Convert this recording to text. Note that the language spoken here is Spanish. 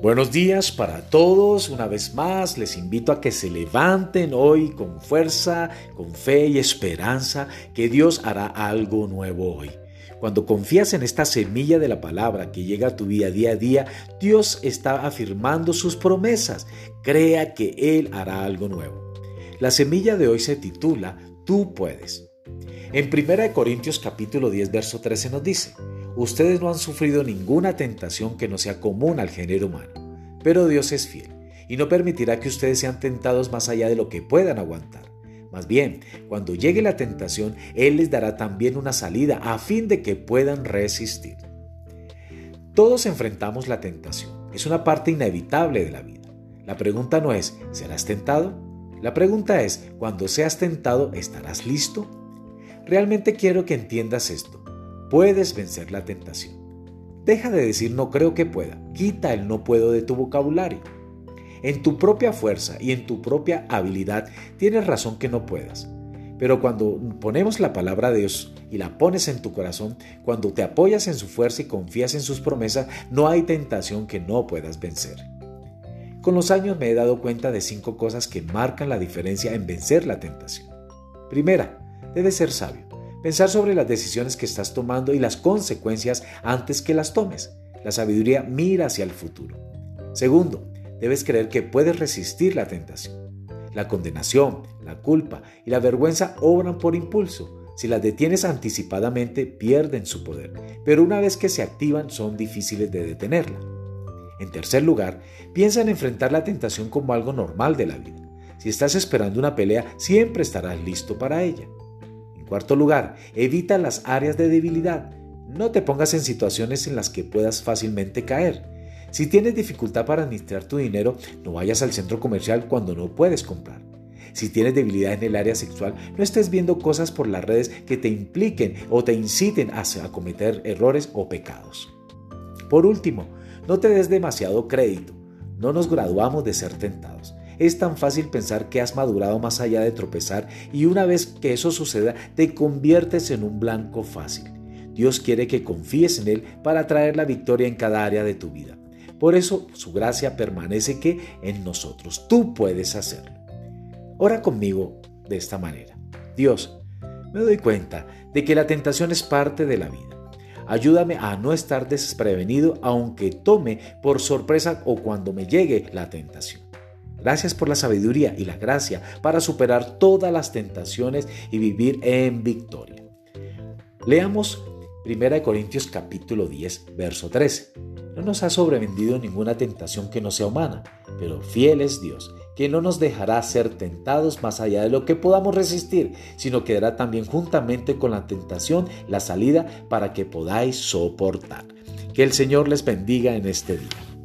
Buenos días para todos. Una vez más les invito a que se levanten hoy con fuerza, con fe y esperanza que Dios hará algo nuevo hoy. Cuando confías en esta semilla de la palabra que llega a tu vida día a día, Dios está afirmando sus promesas. Crea que Él hará algo nuevo. La semilla de hoy se titula Tú puedes. En 1 Corintios capítulo 10 verso 13 nos dice, Ustedes no han sufrido ninguna tentación que no sea común al género humano, pero Dios es fiel y no permitirá que ustedes sean tentados más allá de lo que puedan aguantar. Más bien, cuando llegue la tentación, Él les dará también una salida a fin de que puedan resistir. Todos enfrentamos la tentación, es una parte inevitable de la vida. La pregunta no es, ¿serás tentado? La pregunta es, cuando seas tentado, ¿estarás listo? Realmente quiero que entiendas esto. Puedes vencer la tentación. Deja de decir no creo que pueda. Quita el no puedo de tu vocabulario. En tu propia fuerza y en tu propia habilidad tienes razón que no puedas. Pero cuando ponemos la palabra de Dios y la pones en tu corazón, cuando te apoyas en su fuerza y confías en sus promesas, no hay tentación que no puedas vencer. Con los años me he dado cuenta de cinco cosas que marcan la diferencia en vencer la tentación. Primera, debes ser sabio. Pensar sobre las decisiones que estás tomando y las consecuencias antes que las tomes. La sabiduría mira hacia el futuro. Segundo, debes creer que puedes resistir la tentación. La condenación, la culpa y la vergüenza obran por impulso. Si las detienes anticipadamente, pierden su poder, pero una vez que se activan son difíciles de detenerla. En tercer lugar, piensa en enfrentar la tentación como algo normal de la vida. Si estás esperando una pelea, siempre estarás listo para ella cuarto lugar, evita las áreas de debilidad. No te pongas en situaciones en las que puedas fácilmente caer. Si tienes dificultad para administrar tu dinero, no vayas al centro comercial cuando no puedes comprar. Si tienes debilidad en el área sexual, no estés viendo cosas por las redes que te impliquen o te inciten a, cometer errores o pecados. Por último, no te des demasiado crédito. No nos graduamos de ser tentados. Es tan fácil pensar que has madurado más allá de tropezar y una vez que eso suceda te conviertes en un blanco fácil. Dios quiere que confíes en Él para traer la victoria en cada área de tu vida. Por eso su gracia permanece que en nosotros. Tú puedes hacerlo. Ora conmigo de esta manera. Dios, me doy cuenta de que la tentación es parte de la vida. Ayúdame a no estar desprevenido aunque tome por sorpresa o cuando me llegue la tentación. Gracias por la sabiduría y la gracia para superar todas las tentaciones y vivir en victoria. Leamos 1 Corintios capítulo 10, verso 13. No nos ha sobrevendido ninguna tentación que no sea humana, pero fiel es Dios, que no nos dejará ser tentados más allá de lo que podamos resistir, sino que dará también juntamente con la tentación la salida para que podáis soportar. Que el Señor les bendiga en este día.